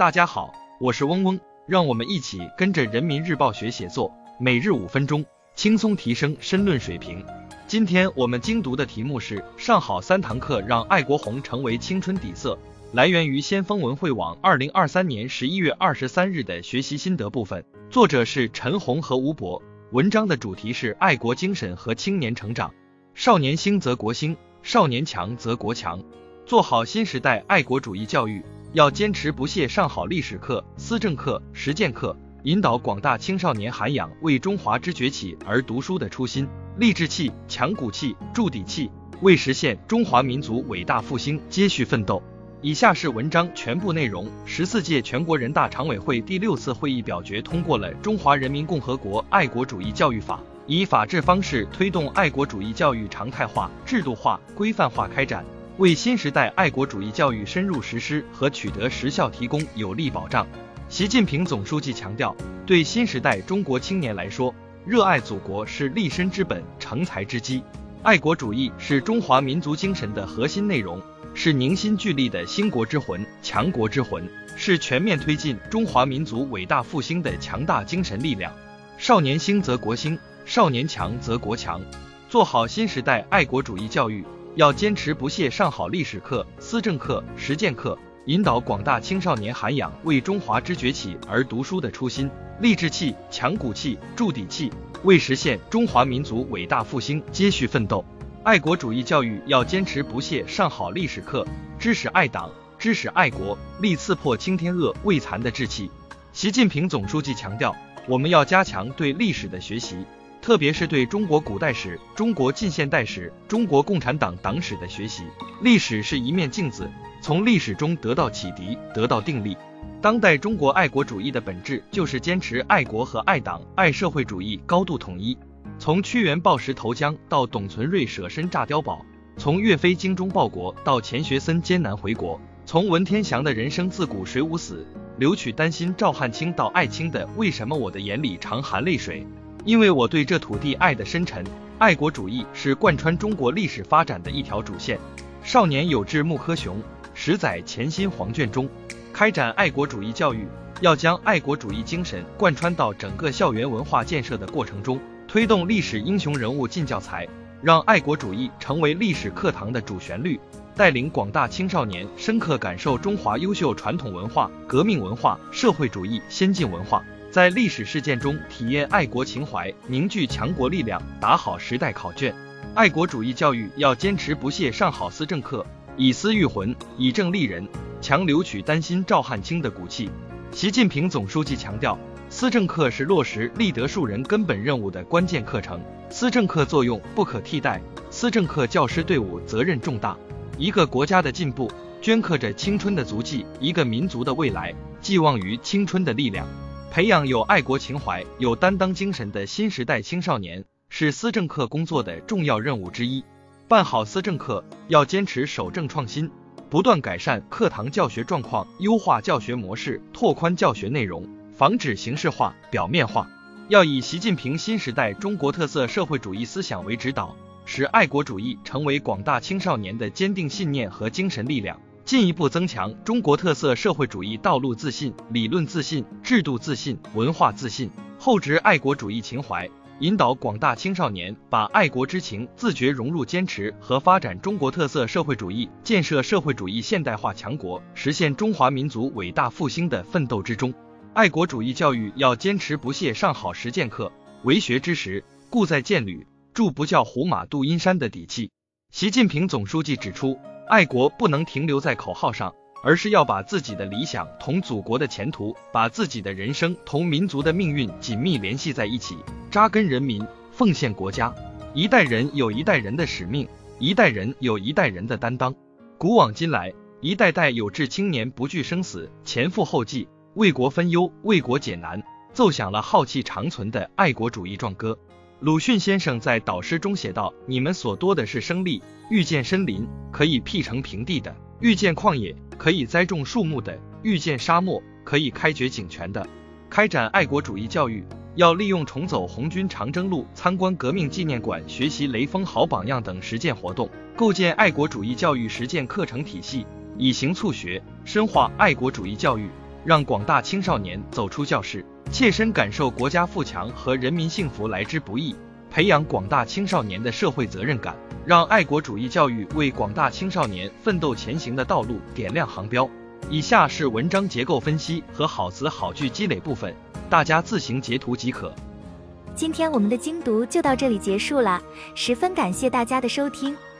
大家好，我是嗡嗡，让我们一起跟着人民日报学写作，每日五分钟，轻松提升申论水平。今天我们精读的题目是上好三堂课让爱国红成为青春底色，来源于先锋文汇网二零二三年十一月二十三日的学习心得部分，作者是陈红和吴博。文章的主题是爱国精神和青年成长。少年兴则国兴，少年强则国强。做好新时代爱国主义教育，要坚持不懈上好历史课、思政课、实践课，引导广大青少年涵养为中华之崛起而读书的初心，立志气、强骨气、筑底气，为实现中华民族伟大复兴接续奋斗。以下是文章全部内容。十四届全国人大常委会第六次会议表决通过了《中华人民共和国爱国主义教育法》，以法治方式推动爱国主义教育常态化、制度化、规范化开展。为新时代爱国主义教育深入实施和取得实效提供有力保障。习近平总书记强调，对新时代中国青年来说，热爱祖国是立身之本、成才之基。爱国主义是中华民族精神的核心内容，是凝心聚力的兴国之魂、强国之魂，是全面推进中华民族伟大复兴的强大精神力量。少年兴则国兴，少年强则国强。做好新时代爱国主义教育。要坚持不懈上好历史课、思政课、实践课，引导广大青少年涵养为中华之崛起而读书的初心，立志气、强骨气、筑底气，为实现中华民族伟大复兴接续奋斗。爱国主义教育要坚持不懈上好历史课，知识爱党、知识爱国，立刺破青天恶未残的志气。习近平总书记强调，我们要加强对历史的学习。特别是对中国古代史、中国近现代史、中国共产党党史的学习，历史是一面镜子，从历史中得到启迪，得到定力。当代中国爱国主义的本质就是坚持爱国和爱党、爱社会主义高度统一。从屈原抱石投江到董存瑞舍身炸碉堡，从岳飞精忠报国到钱学森艰难回国，从文天祥的人生自古谁无死，留取丹心照汗青到艾青的为什么我的眼里常含泪水。因为我对这土地爱的深沉，爱国主义是贯穿中国历史发展的一条主线。少年有志木柯雄，十载潜心黄卷中。开展爱国主义教育，要将爱国主义精神贯穿到整个校园文化建设的过程中，推动历史英雄人物进教材，让爱国主义成为历史课堂的主旋律，带领广大青少年深刻感受中华优秀传统文化、革命文化、社会主义先进文化。在历史事件中体验爱国情怀，凝聚强国力量，打好时代考卷。爱国主义教育要坚持不懈上好思政课，以思育魂，以政立人，强留取丹心照汗青的骨气。习近平总书记强调，思政课是落实立德树人根本任务的关键课程，思政课作用不可替代，思政课教师队伍责任重大。一个国家的进步，镌刻着青春的足迹；一个民族的未来，寄望于青春的力量。培养有爱国情怀、有担当精神的新时代青少年，是思政课工作的重要任务之一。办好思政课，要坚持守正创新，不断改善课堂教学状况，优化教学模式，拓宽教学内容，防止形式化、表面化。要以习近平新时代中国特色社会主义思想为指导，使爱国主义成为广大青少年的坚定信念和精神力量。进一步增强中国特色社会主义道路自信、理论自信、制度自信、文化自信，厚植爱国主义情怀，引导广大青少年把爱国之情自觉融入坚持和发展中国特色社会主义、建设社会主义现代化强国、实现中华民族伟大复兴的奋斗之中。爱国主义教育要坚持不懈上好实践课，为学之时，故在践履，铸不教胡马度阴山的底气。习近平总书记指出。爱国不能停留在口号上，而是要把自己的理想同祖国的前途，把自己的人生同民族的命运紧密联系在一起，扎根人民，奉献国家。一代人有一代人的使命，一代人有一代人的担当。古往今来，一代代有志青年不惧生死，前赴后继，为国分忧，为国解难，奏响了浩气长存的爱国主义壮歌。鲁迅先生在导师中写道：“你们所多的是生力，遇见森林可以辟成平地的，遇见旷野可以栽种树木的，遇见沙漠可以开掘井泉的。开展爱国主义教育，要利用重走红军长征路、参观革命纪念馆、学习雷锋好榜样等实践活动，构建爱国主义教育实践课程体系，以形促学，深化爱国主义教育。”让广大青少年走出教室，切身感受国家富强和人民幸福来之不易，培养广大青少年的社会责任感，让爱国主义教育为广大青少年奋斗前行的道路点亮航标。以下是文章结构分析和好词好句积累部分，大家自行截图即可。今天我们的精读就到这里结束了，十分感谢大家的收听。